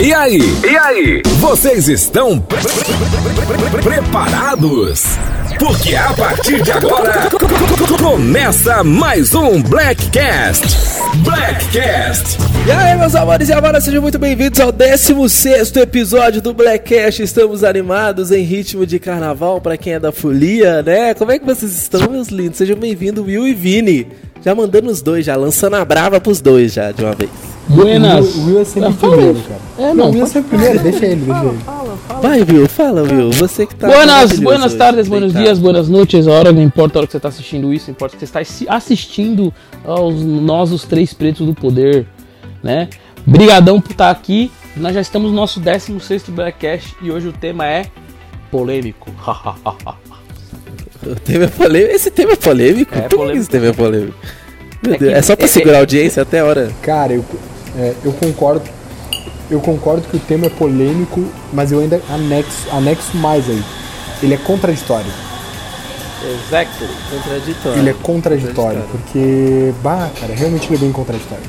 E aí? E aí? Vocês estão pre- pre- pre- pre- preparados? Porque a partir de agora começa mais um Blackcast. Blackcast. E aí, meus amores e amadas, sejam muito bem-vindos ao 16 episódio do Blackcast. Estamos animados em ritmo de carnaval para quem é da folia, né? Como é que vocês estão, meus lindos? Sejam bem-vindos, Will e Vini. Já mandando os dois, já lançando a brava pros dois já de uma vez. Buenas. O Will é sempre Ah, primeiro, cara. É, não, não, o Will é sempre o primeiro, deixa ele, deixa ele. Vai, Will, fala, Will. Você que tá. Buenas, buenas tardes, buenos dias, buenas noites. A hora não importa a hora que você está assistindo isso, importa que você está assi- assistindo aos nós, os três pretos do poder, né? Brigadão por estar aqui. Nós já estamos no nosso 16º Blackcast e hoje o tema é polêmico. O tema é polêmico. Esse tema é polêmico? É Por que polêmico. esse tema é polêmico? Meu É Deus, que- é só pra segurar a audiência até a hora. Cara, eu, é, eu concordo. Eu concordo que o tema é polêmico, mas eu ainda anexo, anexo mais aí. Ele é contraditório. Exactly. Contraditório. Ele é contraditório, Contraditório. porque, bah, cara, realmente ele é bem contraditório.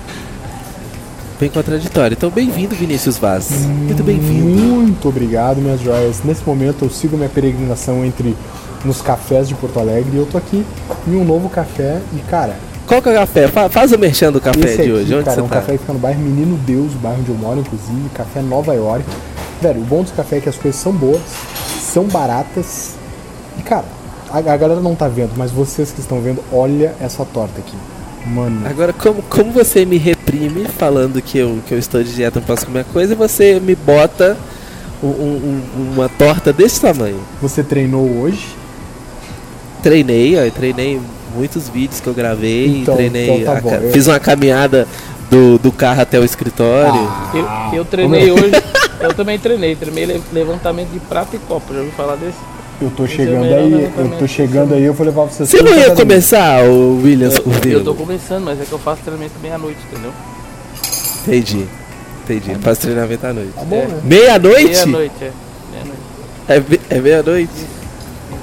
Bem contraditório. Então, bem-vindo, Vinícius Vaz. Muito bem-vindo. Muito obrigado, minhas joias. Nesse momento eu sigo minha peregrinação entre nos cafés de Porto Alegre e eu tô aqui em um novo café e, cara, Qual que é o café? Fa- faz o merchan do café Esse de aqui, hoje. Onde cara, você é um tá? café que fica no bairro Menino Deus, o bairro onde eu moro, inclusive, café Nova York. Velho, o bom desse café é que as coisas são boas, são baratas. E, cara, a, a galera não tá vendo, mas vocês que estão vendo, olha essa torta aqui. Mano, Agora, como, como você me reprime falando que eu, que eu estou de dieta, não posso comer coisa, e você me bota um- um- um- uma torta desse tamanho? você treinou hoje? Treinei, ó, treinei muitos vídeos que eu gravei, Então, treinei, então tá a bom, ca- eu- fiz uma caminhada do, do carro até o escritório. Ah, Eu, eu treinei hoje, eu também treinei, treinei le- levantamento de prata e copo. Já ouviu falar desse? eu tô Esse é chegando melhor aí, eu tô chegando aí, eu vou levar vocês Você não ia começar, o Williams Eu, Cordeiro? eu tô começando, mas é que eu faço treinamento meia-noite, entendeu? Entendi. Entendi. Faz treinamento à noite. Tá bom, É. né? Meia-noite? Meia-noite, é. Meia-noite. É, é meia-noite?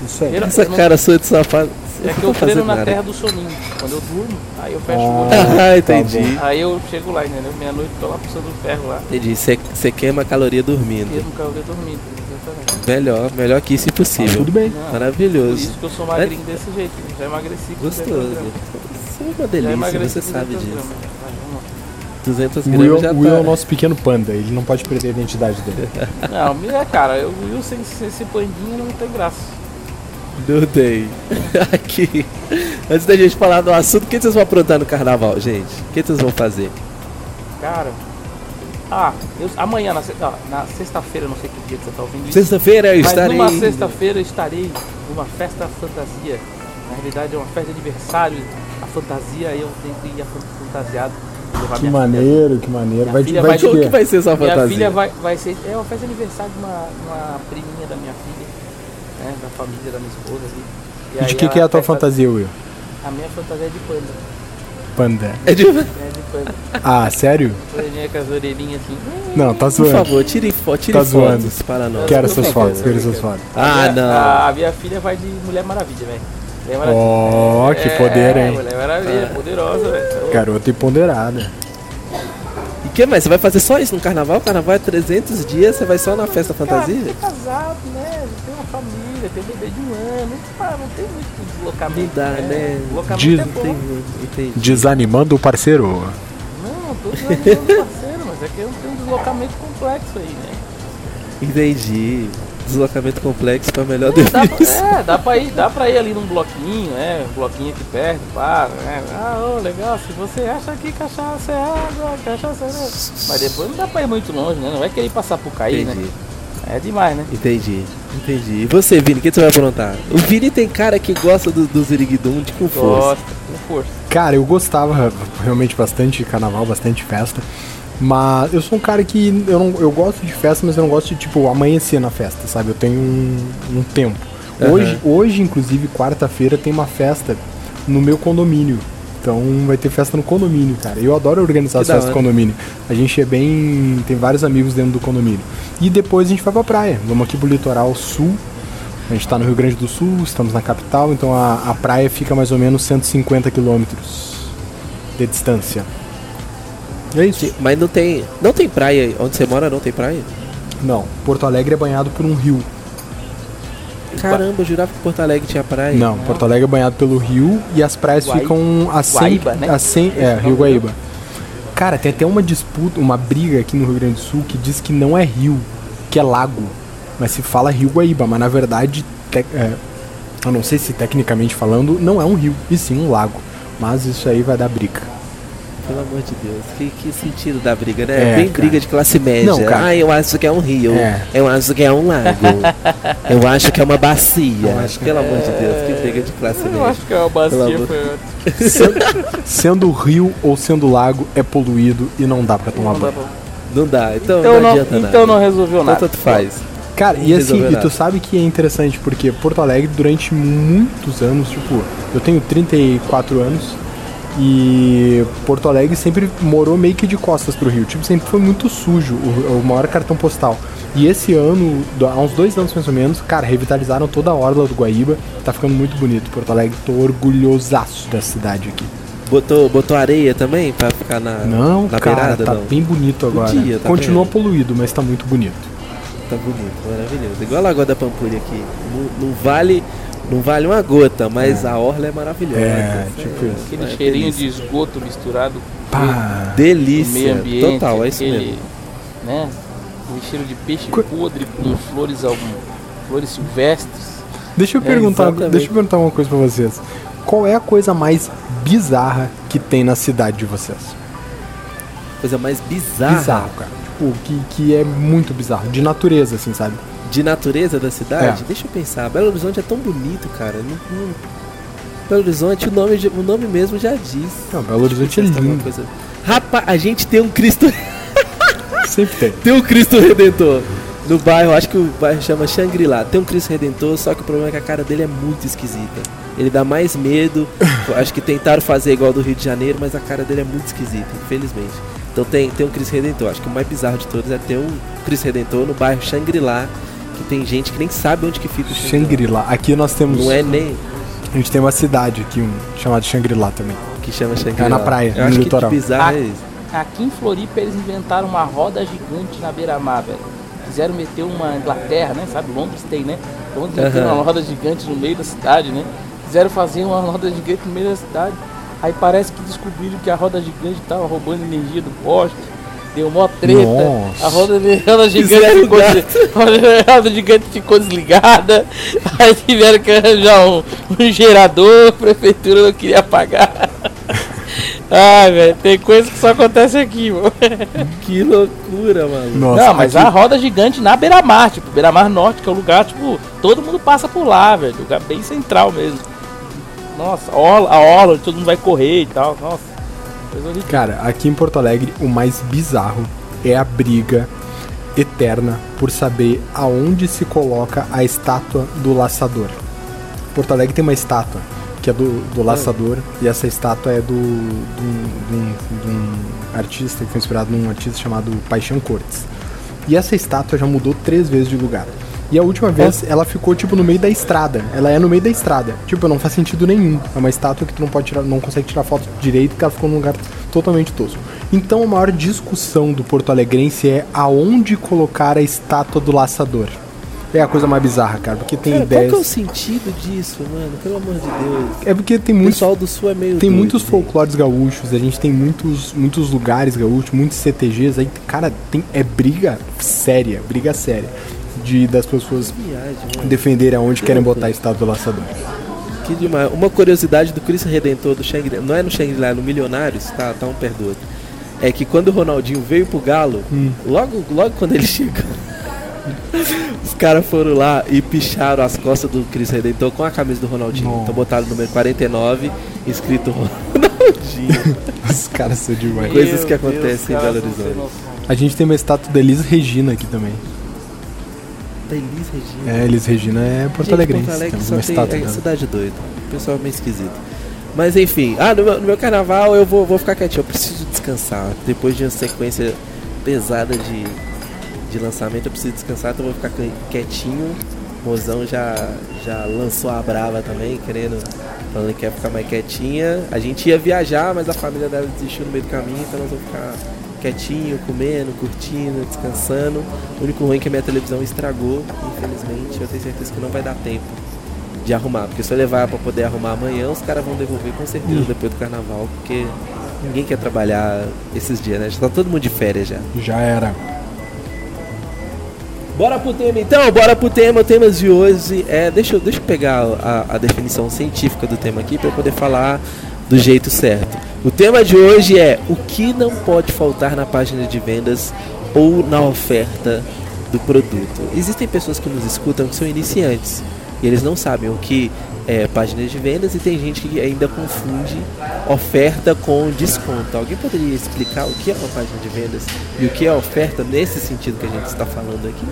Isso aí. Essa cara sua de safado. É que eu treino na nada. terra do soninho. Quando eu durmo, aí eu fecho Ah. o olho. Ah, entendi. Aí eu chego lá, entendeu? Meia-noite tô lá puxando o ferro lá. Entendi. Você queima caloria dormindo. Carro eu dormindo. Exatamente. Melhor, melhor que isso Tá impossível. tudo bem. Não, Por Maravilhoso. isso que eu sou magrinho desse jeito. Já emagreci com Gostoso. 200 gramas. Isso é uma delícia, você sabe 200 disso. gramas. Vai, vamos lá. 200 O Will, gramas já o Will é o tá. nosso pequeno panda, ele não pode perder a identidade dele. Não, é, cara, eu, o Will sem, sem esse pandinha não tem graça. Não tem. Aqui. Antes da gente falar do assunto, o que vocês vão aprontar no carnaval, gente? O que vocês vão fazer? Cara. Ah, eu- amanhã, na, na sexta-feira, não sei que dia que você tá ouvindo isso. Sexta-feira eu Mas estarei. numa sexta-feira eu estarei numa festa fantasia. Na realidade é uma festa de aniversário. A fantasia, eu tenho que ir fantasiado. Que minha maneiro, que maneiro. Minha Vai, filha vai vai de quê? que vai ser Minha fantasia? filha vai, vai ser. É uma festa de aniversário de uma, uma priminha da minha filha, né? Da família da minha esposa ali. E E de que, que é a tua fantasia, Will? A minha fantasia é de panda. Panda. É de... É de panda. Ah, sério? Com as orelhinhas assim. Não, tá Por zoando. favor, tirem, fo tirem Tá zoando. fotos para nós. Quero Por essas favor, fotos, quero essas fotos. Ah, A minha- não. A minha filha vai de Mulher Maravilha, velho. Mulher Maravilha. Ó, que poder, É, hein? Mulher Maravilha, poderosa, velho. Garota empoderada. E que mais? Você vai fazer só isso no carnaval? O carnaval é 300 dias, você vai só na festa Cara, fantasia? tem casado, né? Tem uma família, tem um bebê de um ano. Ah, não tem muito deslocamento. Não dá, né? Deslocamento Diz- é bom. Entendi, entendi. Desanimando o parceiro. Não, tô desanimando o parceiro, mas é que eu tenho um deslocamento complexo aí, né? Entendi. Deslocamento complexo para melhor Dá defesa. pra, é, dá pra, ir, dá pra ir ali num bloquinho, né? Um bloquinho aqui perto, pá, né? Ah, ô, legal, se você acha que cachaça é água, cachaça é... água. Mas depois não dá pra ir muito longe, né? Não vai querer passar por cair, Entendi, né? É demais, né? entendi, entendi. E você, Vini, o que você vai aprontar? O Vini tem cara que gosta do, do Ziriguidum de com força. Gosta, com força. Cara, eu gostava realmente bastante de carnaval, bastante festa. Mas eu sou um cara que eu, não, eu gosto de festa, mas eu não gosto de, tipo, amanhecer na festa, sabe? Eu tenho um, um tempo. Hoje, hoje, inclusive, quarta-feira, tem uma festa no meu condomínio. Então vai ter festa no condomínio, cara. Eu adoro organizar Que as festas no condomínio. A gente é bem. tem vários amigos dentro do condomínio. E depois a gente vai pra praia. Vamos aqui pro litoral sul. A gente tá no Rio Grande do Sul, estamos na capital, então a, a praia fica mais ou menos 150 quilômetros de distância. É isso. Sim, Mas não tem. Não tem praia. Onde você mora não tem praia? Não, Porto Alegre é banhado por um rio. Caramba, eu jurava que Porto Alegre tinha praia. Não, Porto Alegre é banhado pelo rio e as praias ficam a 100, Guaíba, né? a 100 Esse é, Rio Guaíba. Cara, tem até uma disputa, uma briga aqui no Rio Grande do Sul que diz que não é rio, que é lago. Mas se fala Rio Guaíba, mas na verdade, te- é, eu não sei se tecnicamente falando, não é um rio, e sim um lago. Mas isso aí vai dar briga. Pelo amor de Deus. Que, que sentido da briga, né? É, Bem cara. briga de classe média. Não, cara. Ah, eu acho que é um rio. É. Eu acho que é um lago. eu acho que é uma bacia. Eu acho que- Pelo amor de Deus, que briga de classe Eu média. acho que é uma Pelo bacia amor- foi Sendo, sendo rio ou sendo lago, é poluído e não dá pra tomar Não dá banho. pra- Não dá. Então, Então não não, adianta então nada. não resolveu Então nada. tanto faz. Cara, Não e assim, e tu sabe que é interessante porque Porto Alegre, durante muitos anos, tipo, eu tenho 34 anos e Porto Alegre sempre morou meio que de costas pro Rio. Tipo, sempre foi muito sujo, o, o maior cartão postal. E esse ano, há uns dois anos mais ou menos, cara, revitalizaram toda a orla do Guaíba. Tá ficando muito bonito. Porto Alegre, tô orgulhosaço da cidade aqui. Botou, botou areia também pra ficar na, Não, na cara, beirada? tá não. bem bonito agora. Podia, tá Continua vendo? poluído, mas tá muito bonito. Tá bonito, maravilhoso. Igual a Lagoa da Pampulha aqui. Não, não vale, não vale uma gota, mas a orla é maravilhosa. É, Isso tipo isso. Aquele é cheirinho delícia. de esgoto misturado com Pá. o Delícia. meio ambiente. Total, é isso aquele, mesmo. Né? Aquele cheiro de peixe Co- podre com flores, algum, flores silvestres. Deixa eu É, perguntar, exatamente. deixa eu perguntar uma coisa pra vocês. Qual é a coisa mais bizarra que tem na cidade de vocês? Coisa mais bizarra Bizarro, cara. Tipo, que, que é muito bizarro. De natureza, assim, sabe? De natureza da cidade. É. Deixa eu pensar. Belo Horizonte é tão bonito, cara. Não- não- Belo Horizonte, o nome, o nome mesmo já diz. Não, Belo Horizonte é lindo. coisa. Rapaz, a gente tem um Cristo, Sempre tem. tem um Cristo Redentor no bairro. Acho que o bairro chama Shangri-La. Tem um Cristo Redentor, só que o problema é que a cara dele é muito esquisita. Ele dá mais medo. acho que tentaram fazer igual do Rio de Janeiro, mas a cara dele é muito esquisita, infelizmente. Então tem, tem um Cristo Redentor. Acho que o mais bizarro de todos é ter um Cristo Redentor no bairro Shangri-La, que tem gente que nem sabe onde que fica o Shangri-La. Aqui nós temos. Não é nem A gente tem uma cidade aqui, um, chamada Shangri-La também. que chama Shangri-La. É na praia, Eu no acho que litoral. de bizarro é isso. Aqui em Floripa eles inventaram uma roda gigante na beira-mar, velho. Quiseram meter uma Inglaterra, né? Sabe, Londres tem, né? Londres meteram Aham. uma roda gigante no meio da cidade, né? Quiseram fazer uma roda gigante no meio da cidade. Aí parece que descobriram que a roda gigante tava roubando energia do poste. Deu mó treta. Nossa. A roda, a roda gigante ficou, a roda gigante ficou desligada. Aí tiveram que arranjar um, um gerador, a prefeitura não queria pagar. Ai, velho, tem coisa que só acontece aqui, mano. Que loucura, mano. Nossa, não, mas aqui- a roda gigante na beira-mar, tipo, beira-mar norte, que é o lugar, tipo, todo mundo passa por lá, velho. Lugar bem central mesmo. Nossa, a orla, a orla, todo mundo vai correr e tal. Nossa. Cara, aqui em Porto Alegre, o mais bizarro é a briga eterna por saber aonde se coloca a estátua do laçador. Porto Alegre tem uma estátua que é do, do laçador e essa estátua é do, um- de um artista que foi inspirado num artista chamado Paixão Cortes. E essa estátua já mudou três vezes de lugar. E a última vez ela ficou tipo no meio da estrada. Ela é no meio da estrada. Tipo, não faz sentido nenhum. É uma estátua que tu não pode tirar, não consegue tirar foto direito porque ela ficou num lugar totalmente tosco. Então a maior discussão do Porto Alegrense é aonde colocar a estátua do laçador. É a coisa mais bizarra, cara, porque tem Cara, qual ideias. que é o sentido disso, mano? Pelo amor de Deus. É porque tem O muitos pessoal do sul é meio. tem doido, muitos gente. folclores gaúchos, a gente tem muitos, muitos lugares gaúchos, muitos CTGs, aí, cara, tem, é briga séria, briga séria de das pessoas defenderem aonde querem botar a estátua do laçador. Que demais. Uma curiosidade do Cristo Redentor do Shangri-La, não é no Shangri-La, é no Milionários, tá, tá um perdoa. É que quando o Ronaldinho veio pro Galo, Hum. logo, logo quando ele chegou, os caras foram lá e picharam as costas do Cristo Redentor com a camisa do Ronaldinho. Nossa. Então botaram o número 49, escrito Ronaldinho. Os caras são demais. Coisas que Deus, acontecem em cara, Belo Horizonte. A gente tem uma estátua da Elis Regina aqui também. Da Elis Regina. É, Elis Regina é Porto Gente, Alegrense. Porto Alegre só tem é, dela. cidade doida. O pessoal é meio esquisito. Mas enfim, ah, no meu, no meu carnaval eu vou, vou ficar quietinho. Eu preciso descansar. Depois de uma sequência pesada de, de lançamento, eu preciso descansar, então eu vou ficar quie- quietinho. Mozão já, já lançou a brava também, querendo falando que ia ficar mais quietinha. A gente ia viajar, mas a família dela desistiu no meio do caminho, então nós vamos ficar quietinho, comendo, curtindo, descansando. O único ruim é que a minha televisão estragou, infelizmente. Eu tenho certeza que não vai dar tempo de arrumar, porque se eu levar para poder arrumar amanhã, os caras vão devolver com certeza depois do carnaval, porque ninguém quer trabalhar esses dias, né? Já tá todo mundo de férias já. Já era. Bora pro tema então, bora pro tema. O tema de hoje é. Deixa eu, deixa eu pegar a, a definição científica do tema aqui para eu poder falar do jeito certo. O tema de hoje é o que não pode faltar na página de vendas ou na oferta do produto. Existem pessoas que nos escutam que são iniciantes e eles não sabem o que é página de vendas e tem gente que ainda confunde oferta com desconto. Alguém poderia explicar o que é uma página de vendas e o que é oferta nesse sentido que a gente está falando aqui?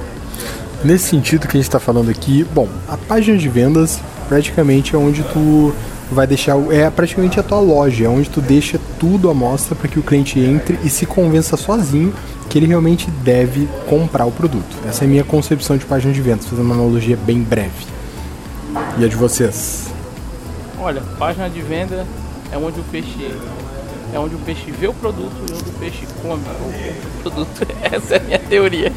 Nesse sentido que a gente está falando aqui, bom, a página de vendas praticamente é onde tu vai deixar, é praticamente a tua loja, é onde tu deixa tudo à mostra para que o cliente entre e se convença sozinho que ele realmente deve comprar o produto. Essa é a minha concepção de página de vendas, fazendo uma analogia bem breve. E a de vocês? Olha, página de venda é onde o peixe é onde o peixe vê o produto e onde o peixe come o produto. Essa é a minha teoria.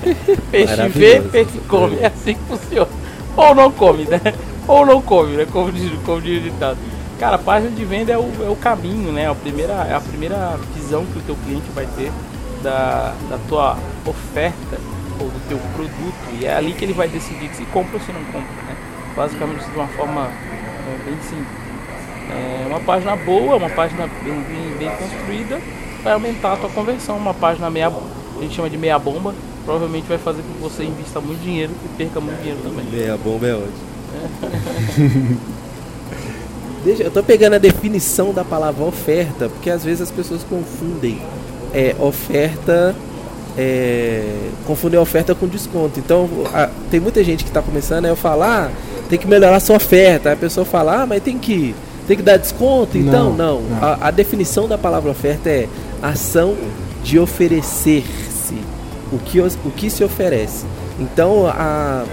Peixe vê, peixe come. É assim que funciona. Ou não come, né? Ou não come, né? Como diz, como diz o ditado. Cara, a página de venda é o, é o caminho, né? A primeira, é a primeira visão que o teu cliente vai ter da, da tua oferta ou do teu produto. E é ali que ele vai decidir se compra ou se não compra, né? Basicamente de uma forma é, bem simples. É uma página boa, uma página bem, bem, bem, construída, vai aumentar a tua conversão. Uma página meia, a gente chama de meia bomba, provavelmente vai fazer com que você invista muito dinheiro e perca muito dinheiro também. Meia bomba é ótimo. Deixa, eu tô pegando a definição da palavra oferta, porque às vezes as pessoas confundem é, oferta. É, confundem oferta com desconto. Então, a, tem muita gente que está começando, aí eu falar, ah, tem que melhorar a sua oferta. Aí a pessoa fala, ah, mas tem que tem que dar desconto? Então, não. não. não. A, a, definição da palavra oferta é ação de oferecer-se. O que, o que se oferece. Então, a,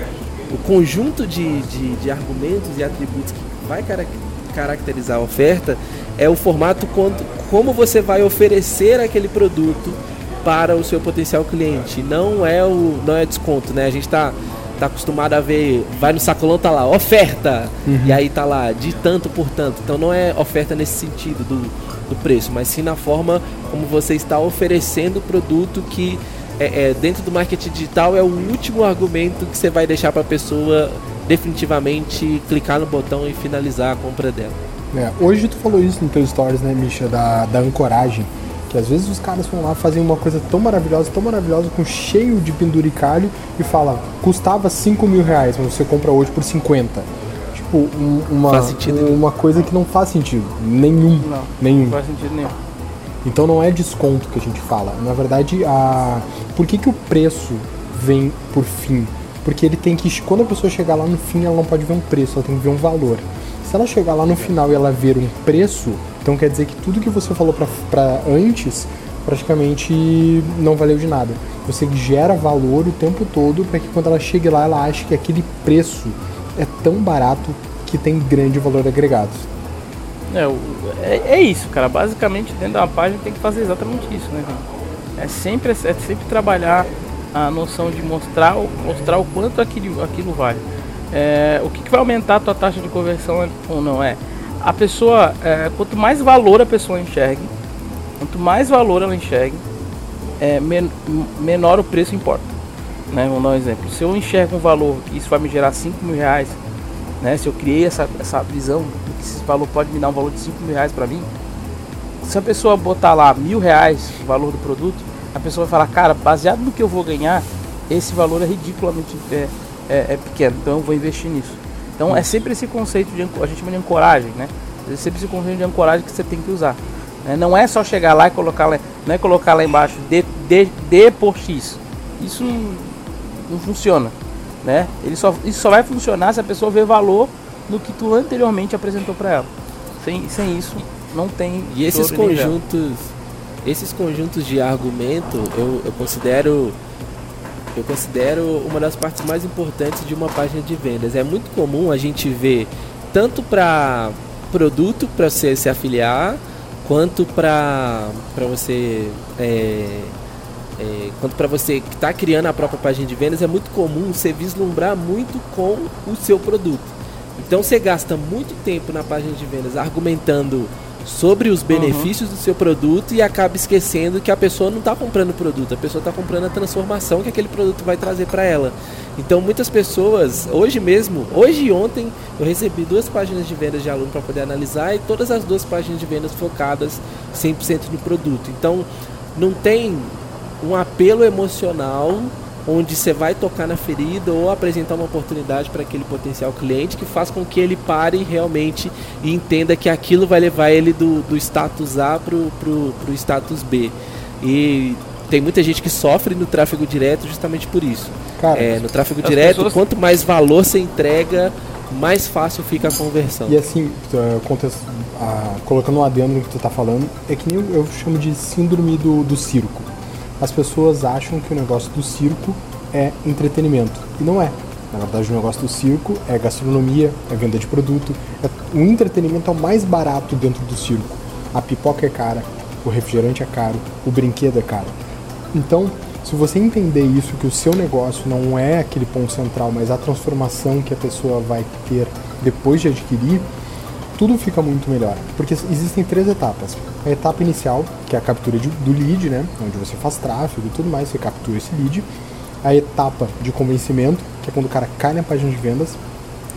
o conjunto de, de, de argumentos e atributos que vai caracterizar a oferta é o formato quando, como você vai oferecer aquele produto para o seu potencial cliente. Não é o não é desconto, né? A gente está tá acostumado a ver, vai no sacolão, tá lá, oferta! Uhum. E aí tá lá, de tanto por tanto. Então não é oferta nesse sentido do, do preço, mas sim na forma como você está oferecendo o produto que é, é, dentro do marketing digital é o último argumento que você vai deixar para a pessoa definitivamente clicar no botão e finalizar a compra dela. É, hoje tu falou isso no teu stories, né, Misha, da, da ancoragem. Que às vezes os caras vão lá fazem uma coisa tão maravilhosa, tão maravilhosa, com cheio de penduricalho e fala, custava 5 mil reais, mas você compra hoje por 50. Tipo, um, uma, uma coisa que não faz sentido. Nenhum. Não, nenhum. não faz sentido nenhum. Então não é desconto que a gente fala. Na verdade, a... por que, que o preço vem por fim? Porque ele tem que. Quando a pessoa chegar lá no fim, ela não pode ver um preço, ela tem que ver um valor. Se ela chegar lá no final e ela ver um preço, então quer dizer que tudo que você falou para antes praticamente não valeu de nada. Você gera valor o tempo todo para que quando ela chegue lá ela ache que aquele preço é tão barato que tem grande valor agregado. É, é, é isso, cara. Basicamente dentro da página tem que fazer exatamente isso, né? É sempre, é sempre trabalhar a noção de mostrar, mostrar o quanto aquilo, aquilo vale. É, o que, que vai aumentar a tua taxa de conversão ou não é a pessoa, é, quanto mais valor a pessoa enxergue, quanto mais valor ela enxergue, é, men menor o preço importa. Né? Vamos dar um exemplo. Se eu enxergo um valor que isso vai me gerar 5 mil reais, né? se eu criei essa, essa visão que esse valor pode me dar um valor de 5 mil reais para mim, se a pessoa botar lá mil reais o valor do produto, a pessoa vai falar, cara, baseado no que eu vou ganhar, esse valor é ridiculamente é, é, é pequeno, então eu vou investir nisso. Então é sempre esse conceito de a gente chama de ancoragem, né? É sempre esse conceito de ancoragem que você tem que usar. Né? Não é só chegar lá e colocar lá, não é colocar lá embaixo D, D, D por X. Isso não, não funciona, né? Ele só, isso só vai funcionar se a pessoa ver valor no que tu anteriormente apresentou para ela. Sem, sem isso não tem. E esses conjuntos, esses conjuntos de argumento eu, eu considero eu considero uma das partes mais importantes de uma página de vendas. É muito comum a gente ver tanto para produto para você se afiliar, quanto para você é, é, quanto para você que está criando a própria página de vendas, é muito comum você vislumbrar muito com o seu produto. Então você gasta muito tempo na página de vendas argumentando sobre os benefícios uhum. do seu produto e acaba esquecendo que a pessoa não está comprando o produto, a pessoa está comprando a transformação que aquele produto vai trazer para ela. Então muitas pessoas, hoje mesmo, hoje e ontem, eu recebi duas páginas de vendas de aluno para poder analisar e todas as duas páginas de vendas focadas 100% no produto. Então não tem um apelo emocional onde você vai tocar na ferida ou apresentar uma oportunidade para aquele potencial cliente que faz com que ele pare realmente e entenda que aquilo vai levar ele do, do status A para o status B. E tem muita gente que sofre no tráfego direto justamente por isso. Cara, é, no tráfego direto, pessoas... quanto mais valor você entrega, mais fácil fica a conversão. E assim, colocando um adendo no que tu está falando, é que nem eu chamo de síndrome do, do circo as pessoas acham que o negócio do circo é entretenimento. E não é. Na verdade, o negócio do circo é gastronomia, é venda de produto. É... O entretenimento é o mais barato dentro do circo. A pipoca é cara, o refrigerante é caro, o brinquedo é caro. Então, se você entender isso, que o seu negócio não é aquele ponto central, mas a transformação que a pessoa vai ter depois de adquirir, tudo fica muito melhor. Porque existem três etapas. A etapa inicial, que é a captura de, do lead, né? Onde você faz tráfego e tudo mais, você captura esse lead. A etapa de convencimento, que é quando o cara cai na página de vendas.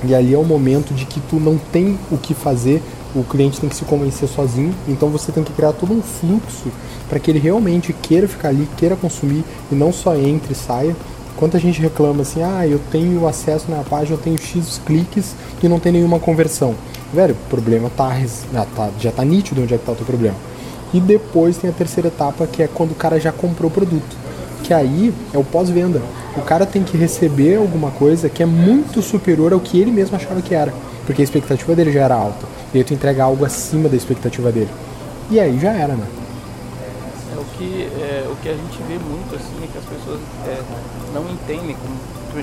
E ali é o momento de que tu não tem o que fazer, o cliente tem que se convencer sozinho, então você tem que criar todo um fluxo para que ele realmente queira ficar ali, queira consumir e não só entre e saia. Quanta gente reclama assim, ah, eu tenho acesso na página, eu tenho X cliques e não tem nenhuma conversão velho, o problema tá, já tá, já tá nítido onde é que tá o teu problema. E depois tem a terceira etapa, que é quando o cara já comprou o produto. Que aí é o pós-venda. O cara tem que receber alguma coisa que é muito superior ao que ele mesmo achava que era. Porque a expectativa dele já era alta. E aí tu entrega algo acima da expectativa dele. E aí já era, né? Que, é, o que a gente vê muito assim é que as pessoas é, não entendem como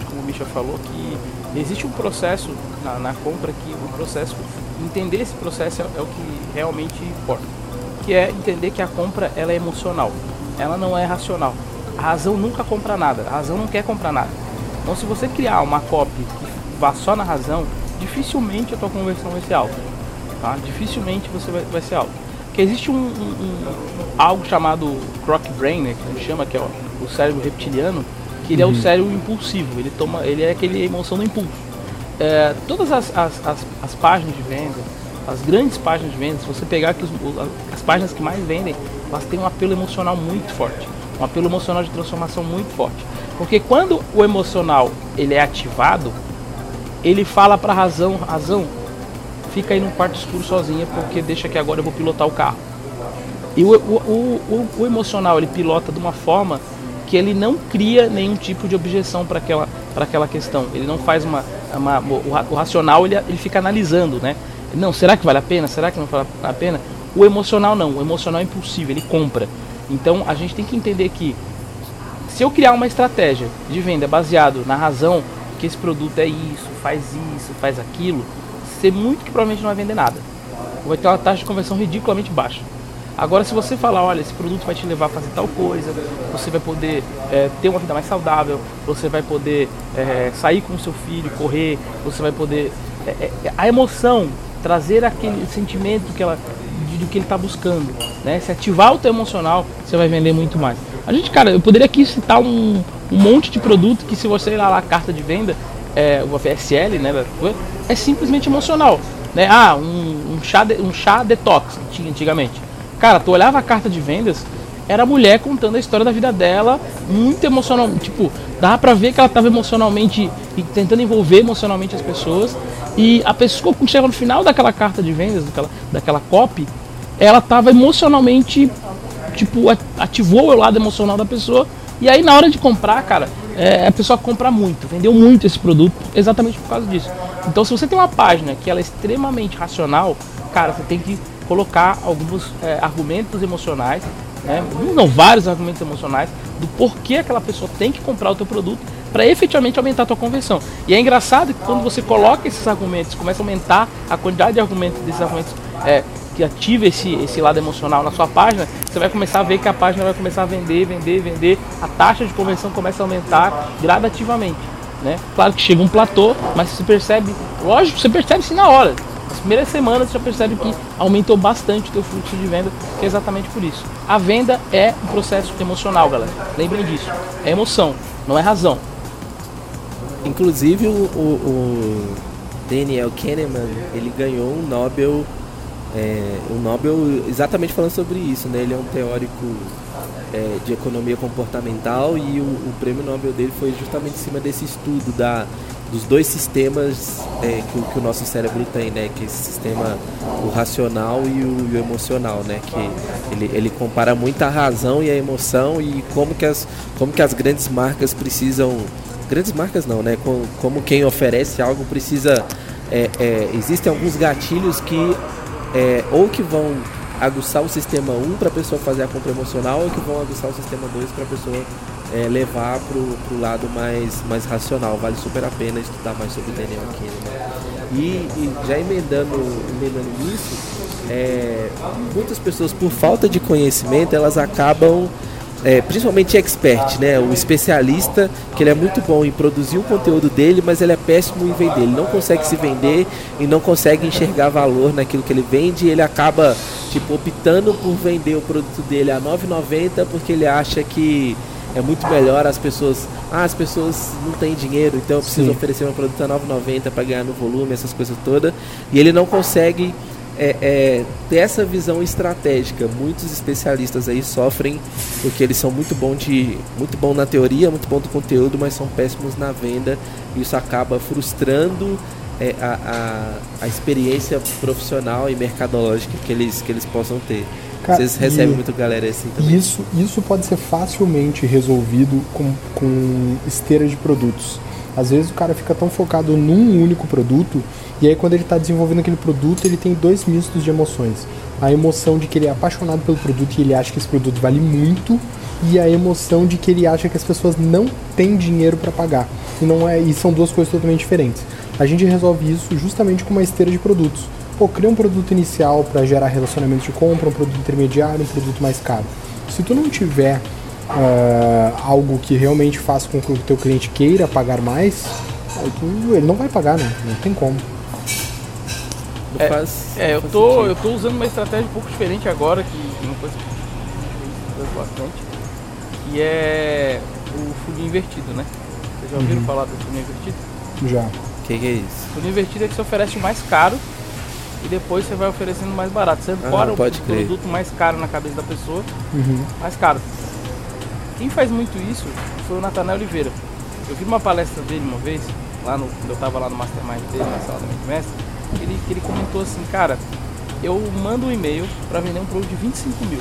como o Misha falou, que existe um processo na, na compra que o processo, entender esse processo é, é, o que realmente importa. Que é entender que a compra ela é emocional, ela não é racional. A razão nunca compra nada, a razão não quer comprar nada. Então se você criar uma copy que vá só na razão, dificilmente a tua conversão vai ser alta. Tá? Dificilmente você vai, vai ser alta. Existe um, um, algo chamado croc brain, né, que a gente chama, que é o, o cérebro reptiliano, que ele uhum. é o uhum. cérebro impulsivo, ele toma, ele é aquele emoção do impulso. É, todas as, as, as, as, páginas de venda, as grandes páginas de venda, se você pegar que os, as páginas que mais vendem, elas têm um apelo emocional muito forte, um apelo emocional de transformação muito forte. Porque quando o emocional ele é ativado, ele fala para a razão, razão, fica aí no quarto escuro sozinha porque deixa que agora eu vou pilotar o carro. E o, o, o, o emocional ele pilota de uma forma que ele não cria nenhum tipo de objeção para aquela, aquela questão. Ele não faz uma. uma o, racional ele, ele fica analisando, né? Não, será que vale a pena? Será que não vale a pena? O emocional não, o emocional é impulsivo, ele compra. Então a gente tem que entender que se eu criar uma estratégia de venda baseado na razão que esse produto é isso, faz isso, faz aquilo, você muito que provavelmente não vai vender nada. Vai ter uma taxa de conversão ridiculamente baixa. Agora, se você falar, olha, esse produto vai te levar a fazer tal coisa, você vai poder é, ter uma vida mais saudável, você vai poder é, sair com o seu filho, correr, você vai poder. É, a emoção, trazer aquele sentimento que ela, de, do que ele está buscando. Né? Se ativar o teu emocional, você vai vender muito mais. A gente, cara, eu poderia aqui citar um, um monte de produto que, se você ir lá na carta de venda, é, o FSL, né, é simplesmente emocional. Né? Ah, um, um, chá de, um chá detox tinha antigamente. Cara, tu olhava a carta de vendas, era a mulher contando a história da vida dela, muito emocional, tipo, dava pra ver que ela tava emocionalmente, tentando envolver emocionalmente as pessoas, e a pessoa, quando chega no final daquela carta de vendas, daquela, daquela copy, ela tava emocionalmente, tipo, ativou o lado emocional da pessoa, e aí na hora de comprar, cara, é, a pessoa compra muito, vendeu muito esse produto, exatamente por causa disso. Então se você tem uma página que ela é extremamente racional, cara, você tem que colocar alguns é, argumentos emocionais, né? não vários argumentos emocionais, do porquê aquela pessoa tem que comprar o teu produto, para efetivamente aumentar a tua conversão. E é engraçado que quando você coloca esses argumentos, começa a aumentar a quantidade de argumentos desses argumentos é, que ativa esse, esse lado emocional na sua página, você vai começar a ver que a página vai começar a vender, vender, vender, a taxa de conversão começa a aumentar gradativamente. Né? Claro que chega um platô, mas você percebe, lógico, você percebe sim na hora. Nas primeiras semanas você já percebe que aumentou bastante o teu fluxo de venda, que é exatamente por isso. A venda é um processo emocional, galera. Lembrem disso. É emoção, não é razão. Inclusive o, o, o Daniel Kahneman, ele ganhou um Nobel é, o Nobel exatamente falando sobre isso, né? Ele é um teórico é, de economia comportamental e o, o, prêmio Nobel dele foi justamente em cima desse estudo da, dos dois sistemas é, que, que, o nosso cérebro tem, né? Que é esse sistema o racional e o, e o, emocional, né? Que ele, ele compara muito a razão e a emoção e como que as, como que as grandes marcas precisam grandes marcas não, né? Como, como quem oferece algo precisa é, é, existem alguns gatilhos que é, ou que vão aguçar o sistema 1 para a pessoa fazer a compra emocional ou que vão aguçar o sistema 2 para a pessoa é, levar para o lado mais, mais racional. Vale super a pena estudar mais sobre Daniel Kahneman. E, e já emendando, emendando nisso, é, muitas pessoas, por falta de conhecimento, elas acabam é, principalmente expert, né? O especialista, que ele é muito bom em produzir o conteúdo dele, mas ele é péssimo em vender. Ele não consegue se vender e não consegue enxergar valor naquilo que ele vende. E ele acaba tipo optando por vender o produto dele a 9,90 porque ele acha que é muito melhor as pessoas. Ah, as pessoas não têm dinheiro, então eu preciso Sim. oferecer um produto a 9,90 para ganhar no volume, essas coisas todas. E ele não consegue é, é, ter essa visão estratégica. Muitos especialistas aí sofrem porque eles são muito bons de muito bom na teoria, muito bom do conteúdo, mas são péssimos na venda. E isso acaba frustrando é, a, a, a, experiência profissional e mercadológica que eles, que eles possam ter. Cara, Vocês recebem muito galera assim também? Isso, isso pode ser facilmente resolvido com, com esteira de produtos. Às vezes o cara fica tão focado num único produto e aí quando ele está desenvolvendo aquele produto, ele tem dois mistos de emoções. A emoção de que ele é apaixonado pelo produto e ele acha que esse produto vale muito, e a emoção de que ele acha que as pessoas não têm dinheiro para pagar. E não é, e são duas coisas totalmente diferentes. A gente resolve isso justamente com uma esteira de produtos. Pô, cria um produto inicial para gerar relacionamento de compra, um produto intermediário, um produto mais caro. Se tu não tiver uh, algo que realmente faça com que o teu cliente queira pagar mais, ele não vai pagar, né? Não tem como. É, faz, é eu, tô, eu tô usando uma estratégia um pouco diferente agora, que uma coisa que eu bastante, que é o funil invertido, né? Vocês já ouviram uhum. falar do funil invertido? Já. O que, que, é isso? O funil invertido é que você oferece o mais caro e depois você vai oferecendo mais barato. Você fora o produto mais caro na cabeça da pessoa, uhum. mais caro. Quem faz muito isso foi o Natanael Oliveira. Eu vi uma palestra dele uma vez, lá no, quando eu tava lá no Mastermind dele, na sala da mestre ele, ele comentou assim, cara, eu mando um e-mail para vender um produto de 25 mil,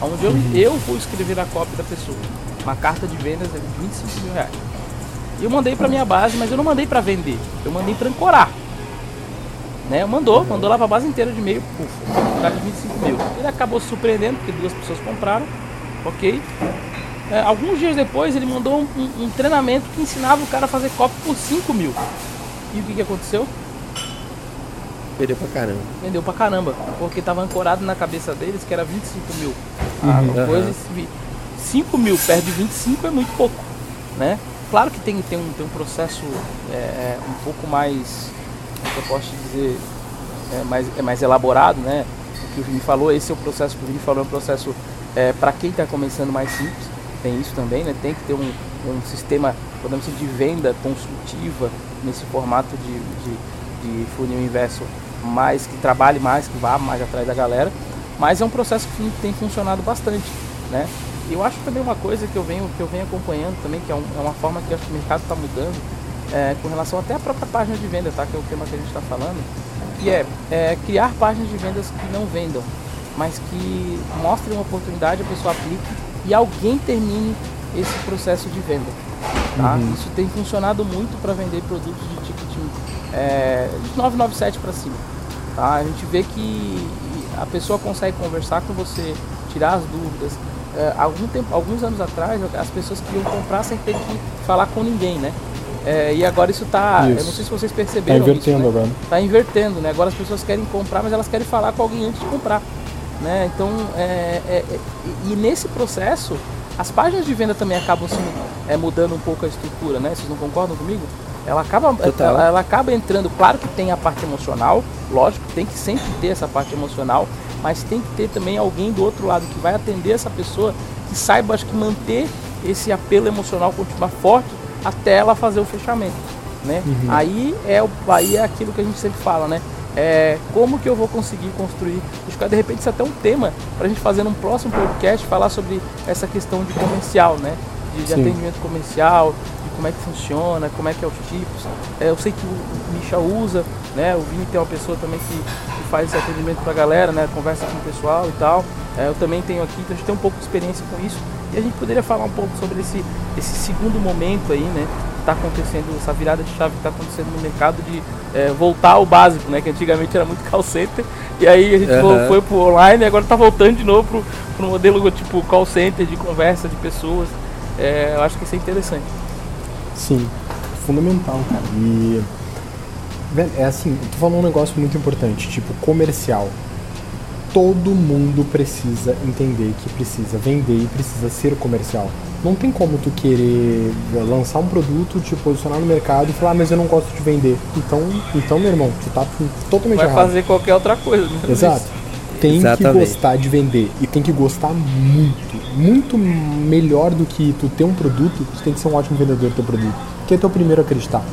onde eu, uhum. eu vou escrever a cópia da pessoa. Uma carta de vendas é de 25 mil reais. E eu mandei para minha base, mas eu não mandei para vender, eu mandei para ancorar. Né? Mandou, mandou lá para a base inteira de e-mail, puf, um de 25 mil. Ele acabou se surpreendendo, porque duas pessoas compraram, ok. É, alguns dias depois ele mandou um, um, um, treinamento que ensinava o cara a fazer copy por 5 mil. E o que, que aconteceu? Vendeu pra caramba. Vendeu pra caramba. Porque tava ancorado na cabeça deles que era 25 mil. Ah, uhum. coisa, 5 mil perto de 25 é muito pouco. Né? Claro que tem, tem, um, tem um processo é, é um pouco mais. Como eu posso dizer? É mais, é mais elaborado, né? O que o Vini falou, esse é o processo que o Vini falou, é um processo é, para quem está começando mais simples. Tem isso também, né? Tem que ter um, um sistema, podemos dizer, de venda consultiva nesse formato de, de, de funil inverso mais, que trabalhe mais, que vá mais atrás da galera. Mas é um processo que tem funcionado bastante, né? Eu acho também uma coisa que eu venho, que eu venho acompanhando também, que é, um, é uma forma que acho que o mercado está mudando, é, com relação até à própria página de venda, tá? Que é o tema que a gente está falando, que é, é, criar páginas de vendas que não vendam, mas que mostrem uma oportunidade, a pessoa aplique e alguém termine esse processo de venda. Tá? Uhum. Isso tem funcionado muito para vender produtos de ticket é, de 997 para cima. Tá? A gente vê que a pessoa consegue conversar com você, tirar as dúvidas, é, algum tempo, alguns anos atrás, as pessoas queriam comprar sem ter que falar com ninguém, né? É, e agora isso tá. Isso. Eu não sei se vocês Tá perceberam. invertendo isso, né? agora. Tá invertendo, né? Agora as pessoas querem comprar, mas elas querem falar com alguém antes de comprar. Né? Então, é, é, é, e nesse processo, as páginas de venda também acabam se, é, mudando um pouco a estrutura, né? Vocês não concordam comigo? Ela acaba, ela, ela acaba entrando, claro que tem a parte emocional, lógico, tem que sempre ter essa parte emocional, mas tem que ter também alguém do outro lado que vai atender essa pessoa, que saiba, acho que manter esse apelo emocional continuar forte até ela fazer o fechamento, né? Aí é o, aí é aquilo que a gente sempre fala, né? É, como que eu vou conseguir construir? De repente isso é até um tema para a gente fazer num próximo podcast falar sobre essa questão de comercial, né? De, de atendimento comercial, de como é que funciona, como é que é os tipos. É, eu sei que o, Misha usa, né? O Vini tem uma pessoa também que, que faz esse atendimento para a galera, né? Conversa com o pessoal e tal. É, eu também tenho aqui, então a gente tem um pouco de experiência com isso. E a gente poderia falar um pouco sobre esse, esse segundo momento aí, né? Que está acontecendo, essa virada de chave que está acontecendo no mercado de é, voltar ao básico, né? Que antigamente era muito call center. E aí a gente Aham. foi pro online e agora está voltando de novo pro, pro modelo tipo call center, de conversa de pessoas. É, eu acho que isso é interessante. Sim, fundamental, cara. E. Velho, é assim, tu falou um negócio muito importante, tipo, comercial. Todo mundo precisa entender que precisa vender e precisa ser comercial. Não tem como tu querer lançar um produto, te posicionar no mercado e falar, ah, mas eu não gosto de vender. Então, então meu irmão, tu tá totalmente Vai errado. fazer qualquer outra coisa. né? Exato. Tem Exatamente. que gostar de vender e tem que gostar muito, muito melhor do que tu ter um produto, tu tem que ser um ótimo vendedor do teu produto. Que é teu primeiro a acreditar.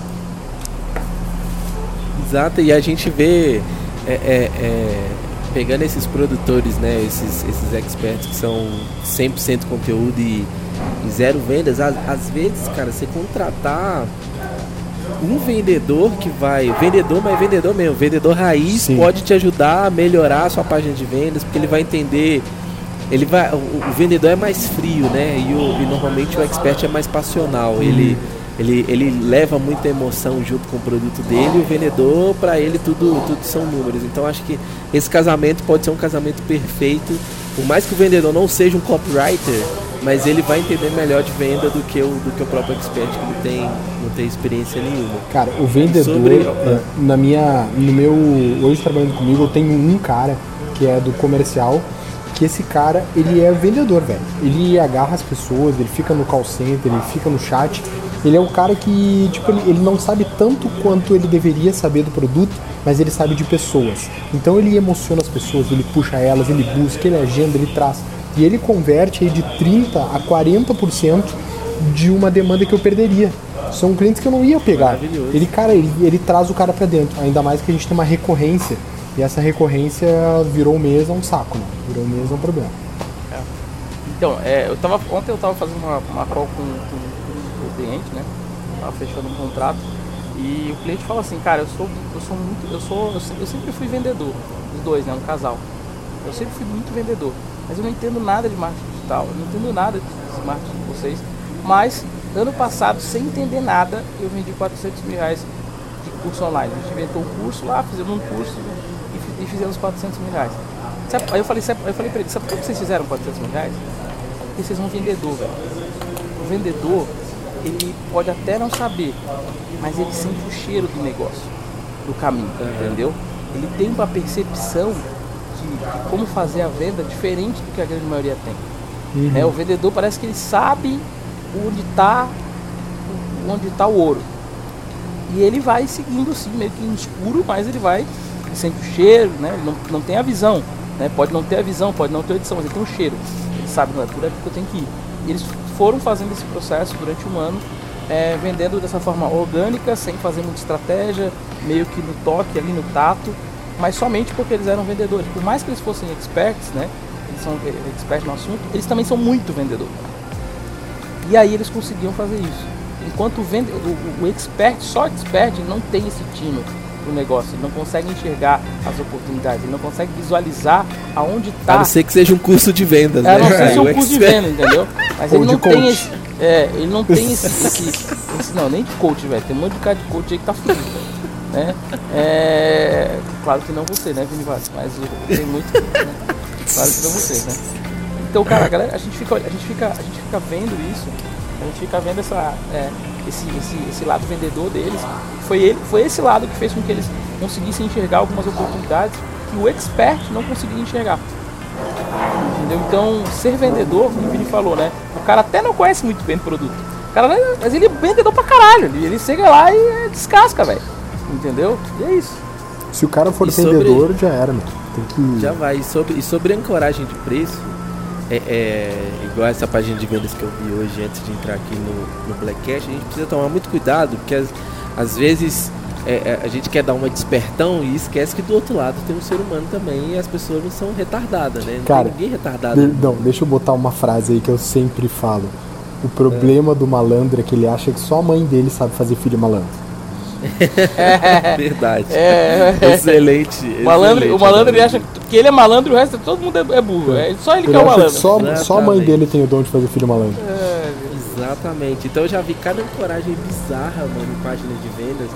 Exato, e a gente vê é, é, é, pegando esses produtores, né, esses, esses experts que são 100% conteúdo e, e zero vendas, às, às vezes, cara, você contratar um vendedor que vai, vendedor, mas vendedor mesmo, vendedor raiz Sim. pode te ajudar a melhorar a sua página de vendas, porque ele vai entender ele vai, o, o vendedor é mais frio, né? E, o- e normalmente o expert é mais passional. Ele, ele, ele leva muita emoção junto com o produto dele. E o vendedor, para ele, tudo, tudo são números. Então acho que esse casamento pode ser um casamento perfeito. Por mais que o vendedor não seja um copywriter, mas ele vai entender melhor de venda do que o, do que o próprio expert que não tem, não tem experiência nenhuma. Cara, o vendedor, Sobre- é, na minha, no meu, hoje trabalhando comigo, eu tenho um cara que é do comercial, que esse cara, ele é vendedor, velho. Ele agarra as pessoas, ele fica no call center, ele fica no chat. Ele é o cara que, tipo, ele, ele não sabe tanto quanto ele deveria saber do produto, mas ele sabe de pessoas. Então ele emociona as pessoas, ele puxa elas, ele busca, ele agenda, ele traz. E ele converte aí de 30 a 40% de uma demanda que eu perderia. São clientes que eu não ia pegar. Ele, cara, ele, ele traz o cara pra dentro. Ainda mais que a gente tem uma recorrência. E essa recorrência virou mês é um saco, né? Virou mês é um problema. Então, é, eu tava, ontem eu tava fazendo uma, uma call com, com, cliente, né? Tava fechando um contrato. E o cliente fala assim, cara, eu sou, eu sou muito, eu sou, eu, se- eu sempre fui vendedor, os dois, né? Um casal. Eu sempre fui muito vendedor, mas eu não entendo nada de marketing digital, eu não entendo nada de marketing de vocês. Mas ano passado, sem entender nada, eu vendi 400 mil reais de curso online. A gente inventou um curso lá, fizemos um curso e, fi- fizemos 400 mil reais. Aí eu falei, eu falei pra ele, sabe por que vocês fizeram 400 mil reais? Porque vocês são um vendedor, velho. O vendedor, ele pode até não saber, mas ele sente o cheiro do negócio, do caminho, entendeu? Ele tem uma percepção de, de como fazer a venda diferente do que a grande maioria tem. né? O vendedor parece que ele sabe onde está onde tá o ouro. E ele vai seguindo assim, meio que no escuro, mas ele vai, ele sente o cheiro, né? Não, não tem a visão, né? Pode não ter a visão, pode não ter a edição, mas ele tem o cheiro. Ele sabe, não é por aqui que eu tenho que ir. Eles foram fazendo esse processo durante um ano, é, vendendo dessa forma orgânica, sem fazer muita estratégia, meio que no toque ali, no tato, mas somente porque eles eram vendedores. Por mais que eles fossem experts, né? Eles são eh, experts no assunto, eles também são muito vendedores. E aí eles conseguiam fazer isso. Enquanto o, vende, o, o expert, só expert, não tem esse tino do negócio, ele não consegue enxergar as oportunidades, ele não consegue visualizar aonde A está. não ser que seja um curso de vendas, É, a né? não ser se é O um curso de expert- venda, entendeu? Mas Ou ele não tem esse. É, ele não tem esse, esse, esse- Não, nem de coach, velho. Tem um monte de cara de coach aí que tá fudido. Né? É, claro que não você, né, Vini Vaz? Mas tem muito. Né? Claro que não você, né? Então, cara, a, galera, a, gente fica, a, gente fica, a gente fica vendo isso, a gente fica vendo essa, é, esse, esse, esse lado vendedor deles. Foi, ele, foi esse lado que fez com que eles conseguissem enxergar algumas oportunidades que o expert não conseguia enxergar. Entendeu? Então, ser vendedor, como o Vini falou, né? O cara até não conhece muito bem o produto. O cara, mas ele é vendedor pra caralho. Ele, ele chega lá e descasca, velho. Entendeu? E é isso. Se o cara for vendedor, já era, mano. Tem que... Já vai. E sobre, e sobre ancoragem de preço, é, é, igual essa página de vendas que eu vi hoje antes de entrar aqui no, no Black Cash, a gente precisa tomar muito cuidado, porque às, às vezes é, é, a gente quer dar uma despertão e esquece que do outro lado tem um ser humano também e as pessoas não são retardadas, né? Não Cara, tem ninguém retardado. De, não, deixa eu botar uma frase aí que eu sempre falo. O problema é. do malandro é que ele acha que só a mãe dele sabe fazer filho malandro. É, Verdade. É, excelente. Malandro, excelente, o malandro ele acha que ele é malandro e o resto todo mundo é, é burro. É só ele, ele que é o malandro. Só, só, a mãe dele tem o dom de fazer filho malandro. É, exatamente. Então eu já vi cada coragem bizarra, mano, em página de vendas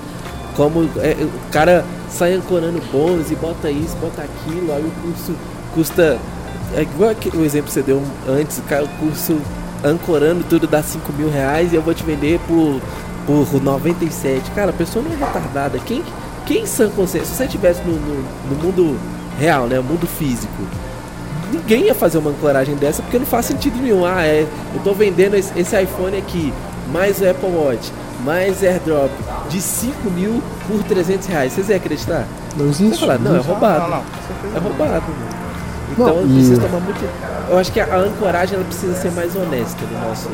como é, o cara sai ancorando bônus e bota isso, bota aquilo, aí o curso custa. É igual o exemplo que você deu antes, o curso ancorando tudo dá 5 mil reais e eu vou te vender por, por 97. Cara, a pessoa não é retardada. Quem, quem sã consciência? Se você estivesse no, no, no, mundo real, né? O mundo físico. Ninguém ia fazer uma ancoragem dessa porque não faz sentido nenhum. Ah, é. Eu tô vendendo esse, esse iPhone aqui, mais o Apple Watch mais airdrop de 5 mil por 300 reais. Vocês iam acreditar? Não existe. Você falar, não, é roubado. Não, não, É roubado. Então não, precisa tomar muito. Eu acho que a ancoragem ela precisa ser mais honesta no nosso,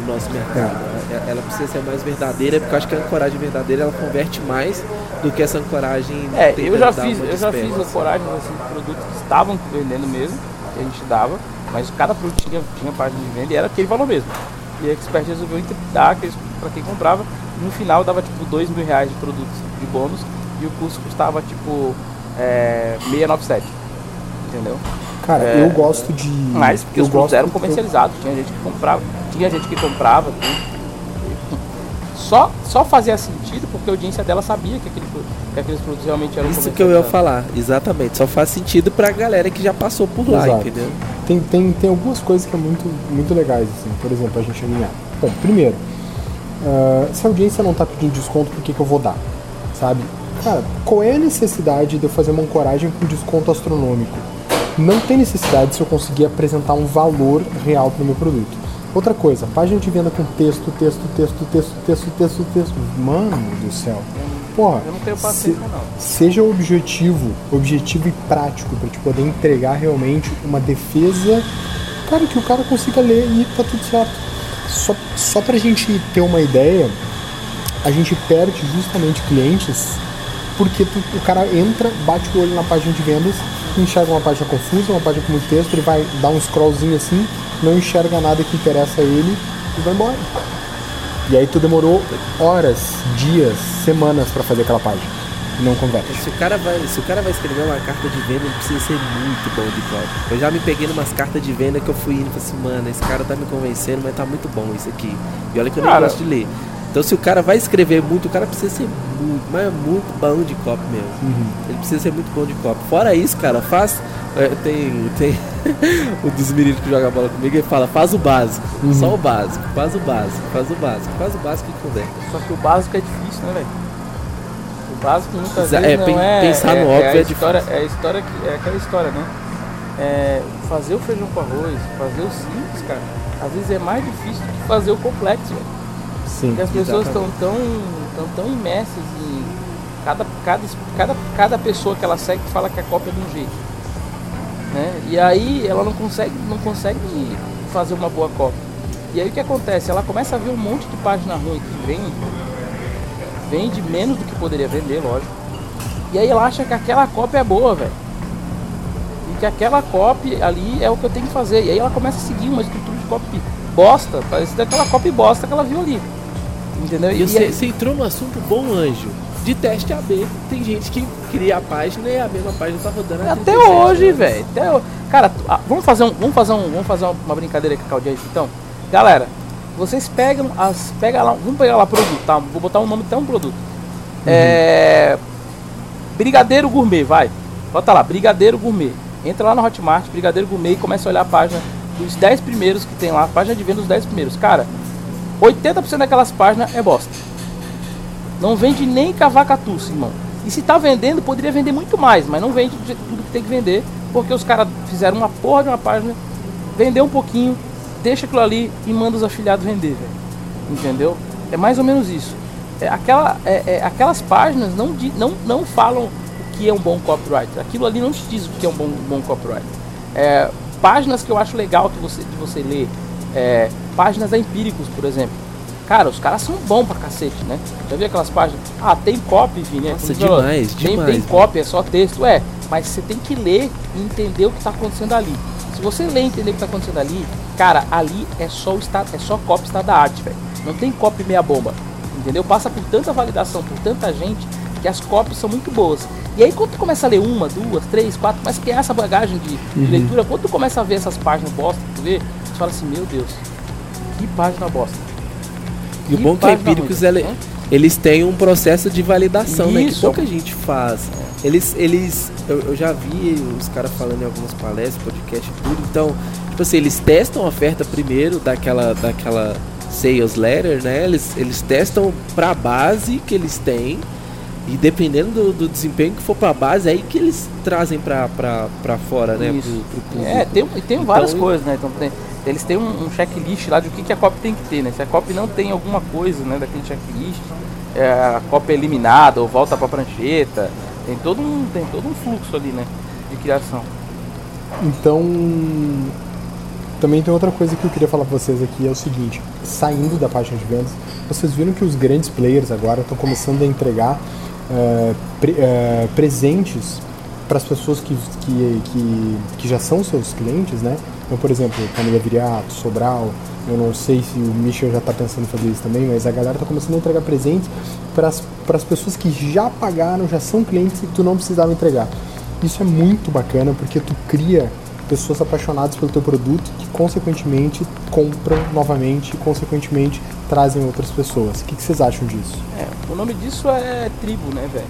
no nosso mercado. Ela precisa ser mais verdadeira, porque eu acho que a ancoragem verdadeira ela converte mais do que essa ancoragem. É, eu já fiz, eu já fiz ancoragem assim, de produtos que estavam vendendo mesmo, que a gente dava, mas cada produto tinha, tinha página de venda e era aquele valor mesmo. E a Expert resolveu dar aqueles para quem comprava. No final dava tipo 2 mil reais de produtos de bônus e o curso custava tipo é, 697. Entendeu? Cara, é, eu gosto de. Mas porque eu os produtos eram comercializados, tinha gente que comprava, tinha gente que comprava. Só, só fazia sentido porque a audiência dela sabia que, aquele, que aqueles produtos realmente eram Isso que eu ia falar, exatamente. Só faz sentido pra galera que já passou por lá, Exato. entendeu? Tem, tem, tem algumas coisas que é muito, muito legais, assim. Por exemplo, a gente alinhar. Bom, primeiro, Uh, se a audiência não está pedindo desconto, por que, que eu vou dar? Sabe? Cara, qual é a necessidade de eu fazer uma ancoragem com desconto astronômico? Não tem necessidade se eu conseguir apresentar um valor real para o meu produto. Outra coisa, página de venda com texto, texto, texto, texto, texto, texto, texto. Mano do céu. Porra, eu não tenho paciência, se, não. Seja objetivo, objetivo e prático para te poder entregar realmente uma defesa, cara, que o cara consiga ler e tá tudo certo. Só, só para a gente ter uma ideia, a gente perde justamente clientes porque tu, o cara entra, bate o olho na página de vendas, enxerga uma página confusa, uma página com muito texto, ele vai dar um scrollzinho assim, não enxerga nada que interessa a ele e vai embora. E aí tu demorou horas, dias, semanas para fazer aquela página não converte. Se o cara vai, se o cara vai escrever uma carta de venda, ele precisa ser muito bom de cópia. Eu já me peguei numas cartas de venda que eu fui indo e falei assim, mano, esse cara tá me convencendo, mas tá muito bom isso aqui. E olha que eu cara, nem gosto de ler. Então se o cara vai escrever muito, o cara precisa ser muito, mas é muito bom de copy mesmo. Uhum. Ele precisa ser muito bom de copy. Fora isso, cara, faz. É, tem tem um dos meninos que joga bola comigo e fala, faz o básico. Uhum. Só o básico, faz o básico, faz o básico, faz o básico e conversa. Só que o básico é difícil, né, velho? Básico muitas é, vezes não é, pensar no é, óbvio é, a história, é a história que é aquela história, né? É, fazer o feijão com arroz, fazer o simples, cara, às vezes é mais difícil do que fazer o complexo, velho. Sim. Porque as pessoas estão tão, tão, tão imersas em cada, cada, cada, cada pessoa que ela segue fala que a cópia é de um jeito. Né? E aí ela não consegue, não consegue fazer uma boa cópia. E aí o que acontece? Ela começa a ver um monte de página ruim que vem vende menos do que poderia vender, lógico. E aí ela acha que aquela cópia é boa, velho. E que aquela cópia ali é o que eu tenho que fazer. E aí ela começa a seguir uma estrutura de copy bosta, parece daquela copy bosta que ela viu ali. Entendeu? E, e você, aí... você entrou no assunto bom anjo. De teste AB, tem gente que cria a página e a mesma página tá rodando até hoje, velho. Até Cara, vamos fazer um, vamos fazer um, vamos fazer uma brincadeira aqui com a audiência então. Galera, vocês pegam as. Pega lá, vamos pegar lá produto, tá? Vou botar um nome até um produto. Uhum. É. Brigadeiro Gourmet, vai. Bota lá, Brigadeiro Gourmet. Entra lá no Hotmart, Brigadeiro Gourmet e começa a olhar a página dos 10 primeiros que tem lá, a página de venda dos 10 primeiros. Cara, 80% daquelas páginas é bosta. Não vende nem cavacatuça, irmão. E se tá vendendo, poderia vender muito mais, mas não vende tudo que tem que vender, porque os caras fizeram uma porra de uma página, vendeu um pouquinho, deixa aquilo ali e manda os afiliados vender, velho. Entendeu? É mais ou menos isso. É, aquela, é, é, aquelas páginas não, não, não falam o que é um bom copyright. Aquilo ali não te diz o que é um bom, bom copyright. É, páginas que eu acho legal que você, de você ler. É, páginas da Empíricos, por exemplo. Cara, os caras são bons pra cacete, né? Já viu aquelas páginas? Ah, tem copy, Vini. Nossa, demais, tem, demais. Tem copy, é só texto. É, mas você tem que ler e entender o que tá acontecendo ali. Se você ler e entender o que tá acontecendo ali, cara, ali é só o estado, é só copy estado da arte, velho. Não tem copy meia bomba. Entendeu? Passa por tanta validação, por tanta gente, que as copies são muito boas. E aí quando tu começa a ler uma, duas, três, quatro, mas que é essa bagagem de, Uhum. de leitura, quando tu começa a ver essas páginas bosta, tu vê, tu fala assim, meu Deus, que página bosta. E o bom é que a página Empíricos, ele- né? eles têm um processo de validação, né? Que Isso. pouca gente faz. Eles, eles eu, eu já vi os caras falando em algumas palestras, podcast tudo. Então, tipo assim, eles testam a oferta primeiro daquela, daquela sales letter, né? Eles, eles testam pra base que eles têm. E dependendo do, do desempenho que for pra base, é aí que eles trazem pra fora, né? Isso. Pro, pro público. É, tem, e tem Então, várias coisas, né? Então tem, eles têm um, um checklist lá de o que, que a copy tem que ter, né? Se a copy não tem alguma coisa, né, daquele checklist, é, a copy é eliminada ou volta pra prancheta. Tem todo um, tem todo um fluxo ali, né? De criação. Então, também tem outra coisa que eu queria falar pra vocês aqui, é o seguinte, saindo da página de vendas, vocês viram que os grandes players agora estão começando a entregar eh, pre- eh, presentes para as pessoas que, que, que, que já são seus clientes, né? Então, por exemplo, Camila Viriato, Sobral, eu não sei se o Michel já está pensando em fazer isso também, mas a galera está começando a entregar presentes para as pessoas que já pagaram, já são clientes e tu não precisava entregar. Isso é muito bacana porque tu cria pessoas apaixonadas pelo teu produto que consequentemente compram novamente e consequentemente trazem outras pessoas. O que, vocês acham disso? É, o nome disso é tribo, né, velho?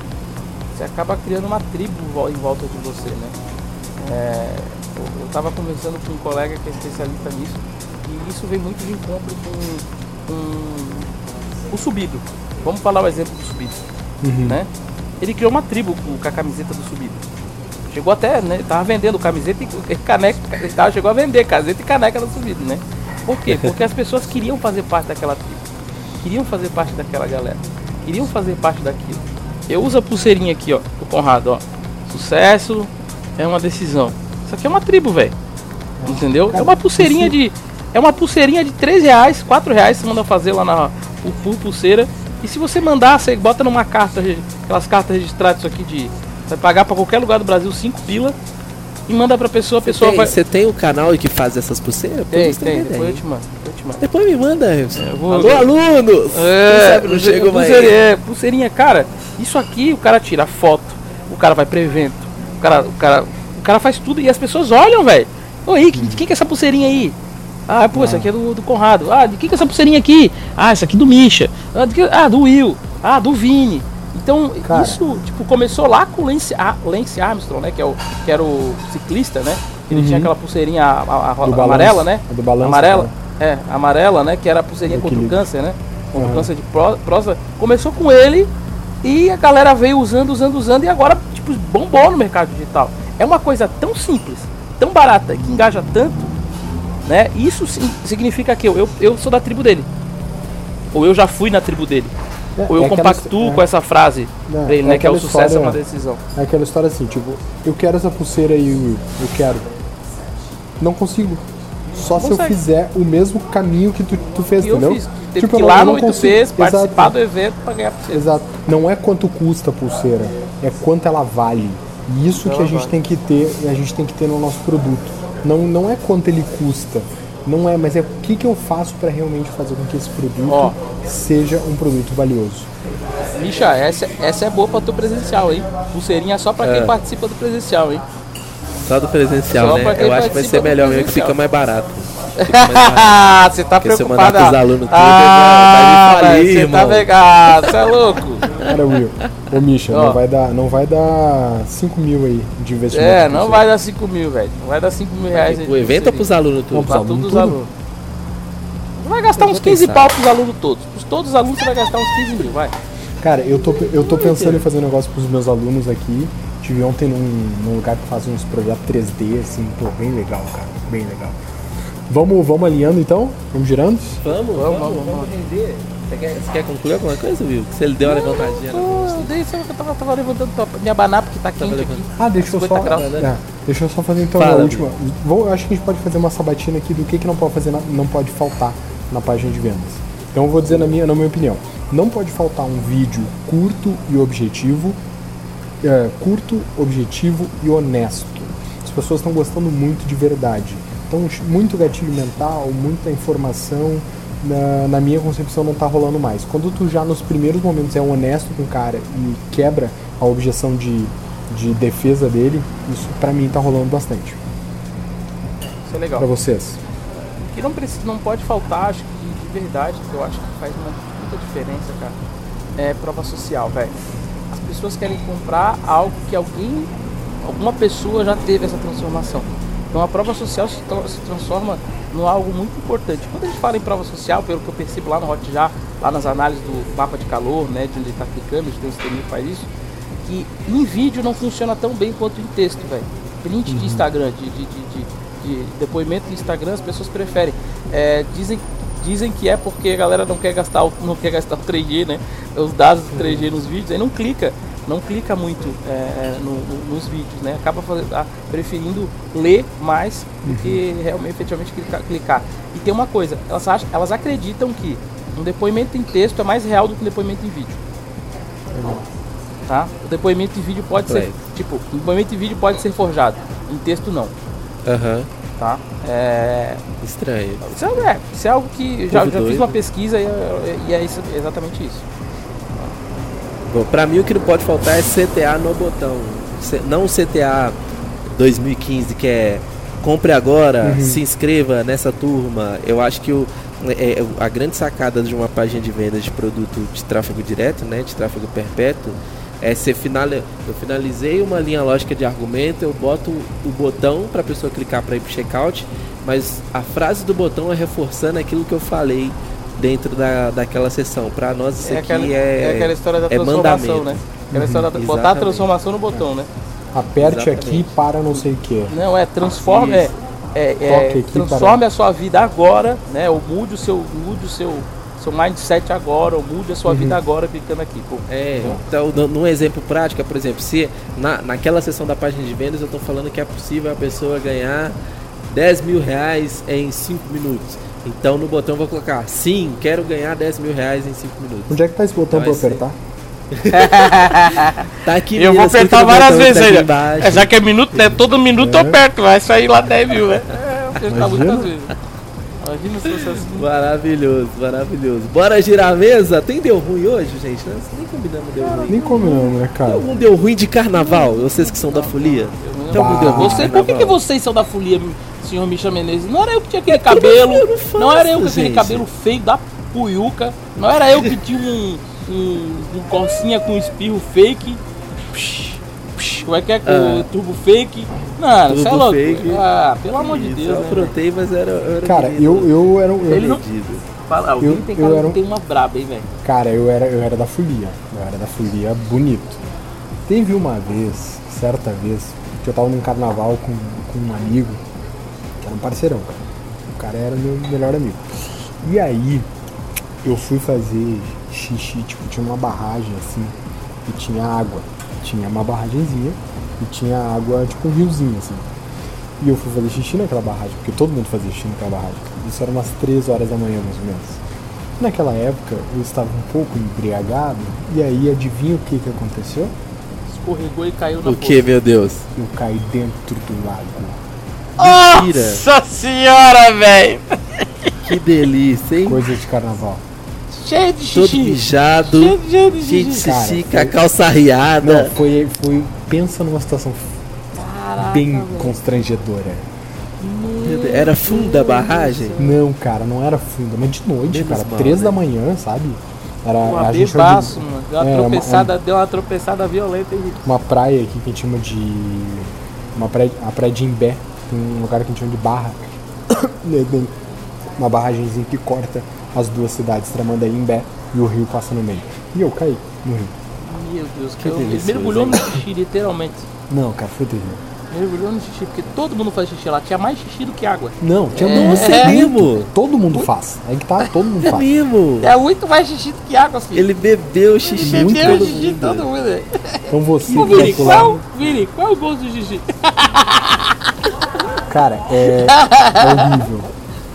Você acaba criando uma tribo em volta de você, né? É, eu, eu tava conversando com um colega que é especialista nisso isso vem muito de encontro com, com o subido. Vamos falar o exemplo do subido, né? Ele criou uma tribo com, a camiseta do subido. Chegou até, né? Tava vendendo camiseta e caneca. Ele tava, chegou a vender camiseta e caneca do subido, né? Por quê? Porque as pessoas queriam fazer parte daquela tribo. Queriam fazer parte daquela galera. Queriam fazer parte daquilo. Eu uso a pulseirinha aqui, ó, do Conrado, ó. Sucesso é uma decisão. Isso aqui é uma tribo, velho. Entendeu? É uma pulseirinha de. É uma pulseirinha de 3 reais, 4 reais, você manda fazer lá na o por pulseira. E se você mandar, você bota numa carta, aquelas cartas registradas isso aqui de. Vai pagar pra qualquer lugar do Brasil 5 pila e manda pra pessoa, a pessoa Tem- vai. Você tem o canal que faz essas pulseiras? Tem, tem, ideia, depois eu te mando. Eu te mando. Depois me manda. É, vou- Alô, alunos! Sabe não chega mais. pulseirinha, é, pulseirinha, cara, isso aqui o cara tira foto, o cara vai pro evento, o cara, o cara, o cara faz tudo e as pessoas olham, velho. Oi, de quem que é essa pulseirinha aí? Ah, pô, essa aqui é do, do Conrado. Ah, de quem que é essa pulseirinha aqui? Ah, essa aqui do Misha. Ah, de que- ah, do Will. Ah, do Vini. Então, Cara. isso, tipo, começou lá com o Lance, Lance Armstrong, né? Que, é o, que era o ciclista, né? Ele tinha aquela pulseirinha a- a- a- Do amarela, né? Do balanço, amarela. cara. É, amarela, né? Que era a pulseirinha Do contra o câncer, né? Contra o Aham. câncer de pró- próstata. Começou com ele e a galera veio usando, usando, usando e agora, tipo, bombou no mercado digital. É uma coisa tão simples, tão barata, que engaja tanto, né? Isso significa que eu, eu, eu sou da tribo dele. Ou eu já fui na tribo dele. É, Ou eu é aquela- compactuo é. com essa frase Não, pra ele, é né? Que é o aquela sucesso é uma história- decisão. É aquela história assim, tipo, eu quero essa pulseira aí, Will, eu quero. Não consigo. Só se eu Consegue. fizer o mesmo caminho que tu, tu fez, E eu entendeu? fiz. Teve Tipo, que ir eu lá não- eu no não 8 consigo- participar do evento pra ganhar pra você. Exato. Não é quanto custa a pulseira, é quanto ela vale. E isso que a gente tem que ter, a gente tem que ter no nosso produto. Não, não é quanto ele custa, não é, mas é o que, que eu faço para realmente fazer com que esse produto Ó. seja um produto valioso. Bicha, essa, essa é boa pra tu presencial, hein? Pulseirinha só pra quem É. participa do presencial, hein? Só do presencial, Só né? quem Eu acho que vai participa ser do melhor mesmo, que presencial. fica mais barato. Você tá Porque se eu preocupado? mandar pros alunos tudo, ah, vai me falir, velho, Você tá pegado, você é louco. Cara, Will. Ô, Misha, Ó. não vai, dar, não vai dar 5 mil aí de investimento. É, não vai dar 5 mil, velho. Não vai dar 5 mil reais aí. O evento é pros alunos Não, todos. Pra todos os alunos. Vai gastar Eu uns vou 15 pensar. pau pros alunos todos. Pros todos os alunos você vai gastar uns 15 mil, vai. Cara, eu tô, eu tô pensando em fazer um negócio pros meus alunos aqui. Tive ontem num, num lugar que faz uns projetos 3D, assim, pô, bem legal, cara. Bem legal. Vamos, vamos alinhando então? Vamos girando? Vamos, vamos, Vamos, vamos, vamos. render. Você quer, você quer concluir alguma coisa, Will? Que Se ele deu uma levantadinha. na Pô, frente. daí eu tava, tava levantando pra me abanar porque tá quente aqui. Ah, deixa eu 50 só. graus. é, deixa eu só fazer então Fala, a última. Vou, eu acho que a gente pode fazer uma sabatina aqui do que, que não pode fazer, na- não pode faltar na página de vendas. Então eu vou dizer na minha, na minha opinião. Não pode faltar um vídeo curto e objetivo. é, curto, objetivo e honesto. As pessoas estão gostando muito de verdade. Então, muito gatilho mental, muita informação, na, na minha concepção não tá rolando mais. Quando tu já nos primeiros momentos é honesto com o cara e quebra a objeção de, de defesa dele, isso pra mim tá rolando bastante. Isso é legal. Pra vocês. O que não, precisa, não pode faltar, acho que de verdade, que eu acho que faz uma muita diferença, cara, é prova social, velho. As pessoas querem comprar algo que alguém, alguma pessoa já teve essa transformação. Então a prova social se, se transforma em algo muito importante. Quando a gente fala em prova social, pelo que eu percebo lá no Hotjar, lá nas análises do mapa de calor, né, de onde ele está gente tem um sisteminha que faz isso, que em vídeo não funciona tão bem quanto em texto, velho. Print de Instagram, de, de, de, de- de depoimento de Instagram, as pessoas preferem. É, dizem, dizem que é porque a galera não quer gastar o, não quer gastar o 3G, né? Os dados do 3G nos vídeos, aí não clica, não clica muito é, no- no- nos vídeos, né? Acaba preferindo ler mais do que realmente efetivamente clicar, clicar. E tem uma coisa, elas, acham, elas acreditam que um depoimento em texto é mais real do que um depoimento em vídeo. Tá? O depoimento em vídeo pode ser, tipo, o depoimento em vídeo pode ser forjado, em texto não, Aham. tá? É, Estranho. isso é, isso é algo que já, já fiz uma pesquisa e, é- e é isso- exatamente isso. Bom, pra mim o que não pode faltar é CTA no botão. Não o CTA 2015 que é compre agora, se inscreva nessa turma. Eu acho que o, é- é- a grande sacada de uma página de vendas de produto de tráfego direto, né, de tráfego perpétuo, é ser final, eu finalizei uma linha lógica de argumento, eu boto o botão para a pessoa clicar para ir para checkout, mas a frase do botão é reforçando aquilo que eu falei dentro da, daquela sessão. Para nós isso É aqui aquela, é, é aquela história da é transformação, mandamento. né? Aquela história da, botar a transformação no botão, né? Aperte Exatamente. aqui para não sei o que. Não, é transforme, é, Isso. é, é, transforme a sua vida agora, né? Ou mude o seu, mude o seu, seu mindset agora, ou mude a sua vida agora clicando aqui. Pô. É, então, dando um exemplo prático, é, por exemplo, se na, naquela sessão da página de vendas eu estou falando que é possível a pessoa ganhar 10 mil reais em 5 minutos. Então no botão eu vou colocar, sim, quero ganhar 10 mil reais em 5 minutos. Onde é que tá esse botão Vai pra eu apertar? Tá aqui, Eu vou apertar várias botão vezes tá ainda. embaixo. É, já que é minuto, né? Todo minuto eu aperto, vai sair lá 10 mil, né? É, eu apertar Imagina. muitas vezes. Imagina se fosse assim. Maravilhoso, maravilhoso. Bora girar a mesa? Tem deu ruim hoje, gente? Nós nem combinamos deu ruim. Nem combinamos, né, Tem cara? algum deu ruim de carnaval? Vocês que são da folia? Tem algum deu ruim de Você, por que, que vocês são da folia, senhor Micha Menezes? Não era eu que tinha aquele cabelo, eu não faço, não era eu com aquele gente. cabelo feio da puiuca, não era eu que tinha um, um, um corcinha com espirro fake, psh, psh, como é que é com Ah. turbo fake? Não, você é louco. fake. Ah, pelo amor de Deus, eu né? aprontei, mas era, eu era Cara, eu, eu era um. eu- Ele não-. Fala, alguém Eu- tem eu cara era que um- tem uma braba, hein, velho? Cara, eu era, eu era da folia. Eu era da folia bonito. Teve uma vez, certa vez, que eu tava num carnaval com, com um amigo, que era um parceirão, cara. O cara era meu melhor amigo. E aí, eu fui fazer xixi, tipo, tinha uma barragem assim, e tinha água. Tinha uma barragenzinha e tinha água, tipo um riozinho assim. E eu fui fazer xixi naquela barragem, porque todo mundo fazia xixi naquela barragem. Isso era umas 3 horas da manhã, mais ou menos. Naquela época, eu estava um pouco embriagado, e aí adivinha o que, que aconteceu? Escorregou e caiu na O que, meu Deus? Eu caí dentro do lago. Mentira. Nossa senhora, velho! Que delícia, hein? Coisa de carnaval. Cheio de Todo xixi. mijado, Cheio de- cheio de cheio de xixi. Cara, xixi, com foi- a calça Não, arriada. foi, foi. Pensa numa situação Caraca, bem velho. constrangedora. Era fundo da barragem? Não, cara, não era funda, mas de noite, Menos cara, mal, três né? da manhã, sabe? Era, Um a gente bebaço, mano. Deu uma É, uma- tropeçada, deu uma tropeçada violenta aí. de uma praia aqui que a gente chama de. Uma praia, a praia de Imbé. Tem um lugar que a gente chama de Barra. Tem uma barragemzinha que corta as duas cidades, Tramandaí e Imbé, e o rio passa no meio. E eu caí no rio. Meu Deus, Que que ele mergulhou hein? no xixi, literalmente. Não, cara, foi terrível. Mergulhou no xixi, porque todo mundo faz xixi lá. Tinha mais xixi do que água. Não, tinha É. muito. Nossa, é mesmo? Todo mundo faz. Aí que tá, todo mundo É faz. mesmo. É muito mais xixi do que água, filho. Ele bebeu o xixi Ele bebeu todo xixi de mundo. todo mundo. velho. Então você Ô, que Vini, pular. qual, Vini, qual é o gosto do xixi? Cara, é, é horrível.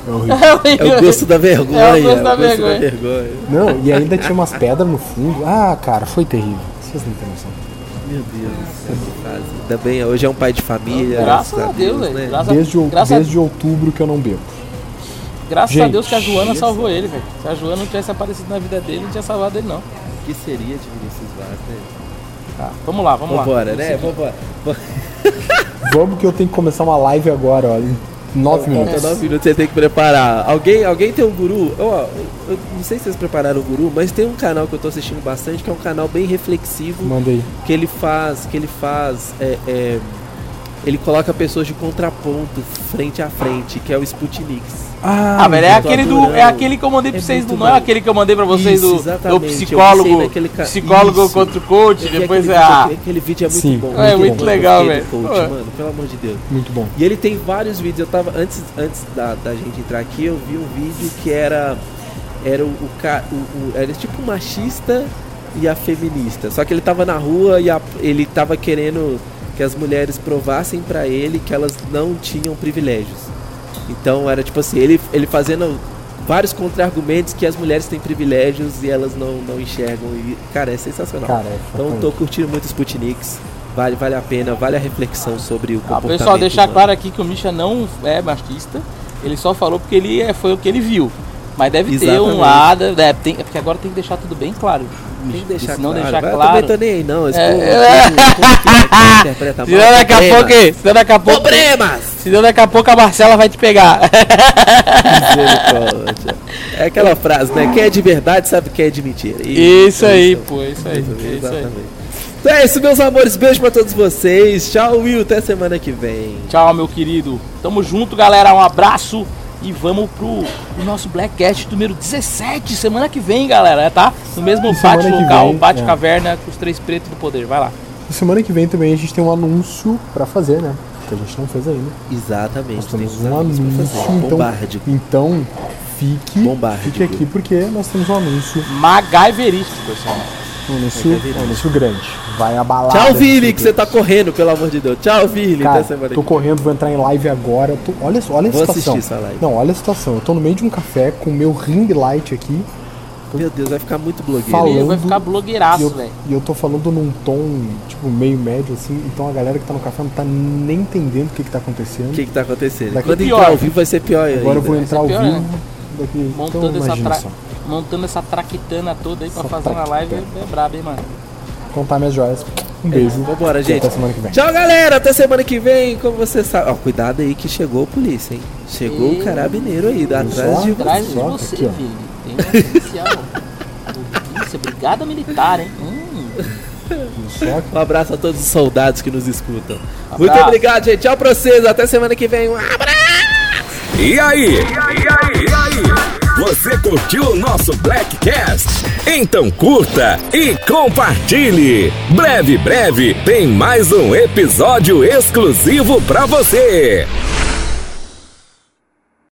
É horrível. É o gosto da vergonha. É o gosto da vergonha. vergonha. Não, e ainda tinha umas pedras no fundo. Ah, cara, foi terrível. Vocês não têm noção. Meu Deus do céu, que fase. Ainda bem, hoje é um pai de família. Graças a Deus, velho. né? Graças, Desde, o- graças, a- desde outubro que eu não bebo. graças a Gente, Deus que a Joana salvou ele, velho. Se a Joana não tivesse aparecido na vida dele, não tinha salvado ele, não. O que seria de Vinícius Vaz, né? Tá, vamos lá, vamos Vambora, lá. né? Vambora. Vamos que eu tenho que começar uma live agora, ó. Nove minutos. Falta nove minutos, você tem que preparar. Alguém, alguém tem um guru? Ó, eu não sei se vocês prepararam o guru, mas tem um canal que eu tô assistindo bastante, que é um canal bem reflexivo, Manda aí. que ele faz, que ele faz, é, é, ele coloca pessoas de contraponto frente a frente, que é o Sputniks. Ah, velho, é aquele do. É aquele que eu mandei pra É vocês do. Não é aquele que eu mandei pra vocês Isso, do, do psicólogo. naquele ca- Psicólogo Isso. contra o coach, Porque depois é a. vídeo, aquele vídeo é muito Sim. bom. É, muito bom, legal, do velho. Coach, mano, pelo amor de Deus. Muito bom. E ele tem vários vídeos. Eu tava antes, antes da, da gente entrar aqui, eu vi um vídeo que era era o, o, ca- o, o- era tipo um machista e a feminista. Só que ele tava na rua e a- ele tava querendo que as mulheres provassem pra ele que elas não tinham privilégios. Então era tipo assim, ele ele fazendo vários contra-argumentos que as mulheres têm privilégios e elas não, não enxergam. E, cara, é sensacional. Cara, é então tô curtindo muito os Sputniks. Vale, vale a pena, vale a reflexão sobre o Ah, comportamento. pessoal, deixar humano. claro aqui que o Misha não é machista. Ele só falou porque ele é, foi o que ele viu. Mas deve ter um Exatamente. lado. É, tem, é porque agora tem que deixar tudo bem claro. Tem que deixar Se não claro. deixar Vai, Eu claro. também tô nem aí, não. Esse É, povo- é. interpreta mal, daqui a problemas. pouco. Senão daqui a pouco. Problemas! Senão daqui a pouco a Marcela vai te pegar. Misericórdia. É aquela frase, né? Quem é de verdade sabe quem é de mentira. Isso aí, pô, isso aí. Isso, é Isso aí. Exatamente. Então é isso, meus amores. Beijo pra todos vocês. Tchau, Will. Até semana que vem. Tchau, meu querido. Tamo junto, galera. Um abraço. E vamos pro, pro nosso Blackcast número 17, semana que vem, galera, tá? No mesmo bate local, vem, bate é. caverna com os três pretos do poder. Vai lá. E semana que vem também a gente tem um anúncio pra fazer, né? Que a gente não fez ainda. Exatamente. Nós temos um anúncio, fazer. então, Bombarde. então fique, Bombarde. fique aqui porque nós temos um anúncio, MacGyverístico, pessoal. Um anúncio, um anúncio grande. Vai abalar. Tchau, Vini, que você tá correndo, pelo amor de Deus. Tchau, Vini. Cara, Até semana tô vem. correndo, vou entrar em live agora. Tô- olha, olha a Vou situação. essa live. Não, olha a situação. Eu tô no meio de um café com o meu ring light aqui. Meu Deus, vai ficar muito blogueiro. Falando- Ele vai ficar blogueiraço, eu, velho. e eu tô falando num tom, tipo, meio médio, assim. Então a galera que tá no café não tá nem entendendo o que que tá acontecendo. O que que tá acontecendo? Daqui- Quando Pior. entrar ao vivo vai ser pior ainda. Agora eu vou entrar ao pior, vivo. né? Daqui, então Montando essa, imagina tra... só. Montando essa traquitana toda aí pra Essa fazer uma live traquitana. é, é brabo, hein, mano. Contar minhas joias. Um beijo. Vambora, E gente. Até semana que vem. Tchau, galera. Até semana que vem. Como você sabe. Ó, cuidado aí que chegou a polícia, hein? Chegou Ih. o carabineiro aí, Só? atrás de Atrás de você, aqui, filho. Tem um oficial. Polícia, brigada militar, hein? Hum. Um abraço a todos os soldados que nos escutam. Abraço. Muito obrigado, gente. Tchau pra vocês. Até semana que vem. Um abraço. E aí? E aí? E aí? Você curtiu o nosso Blackcast? Então curta e compartilhe. Breve, breve tem mais um episódio exclusivo pra você.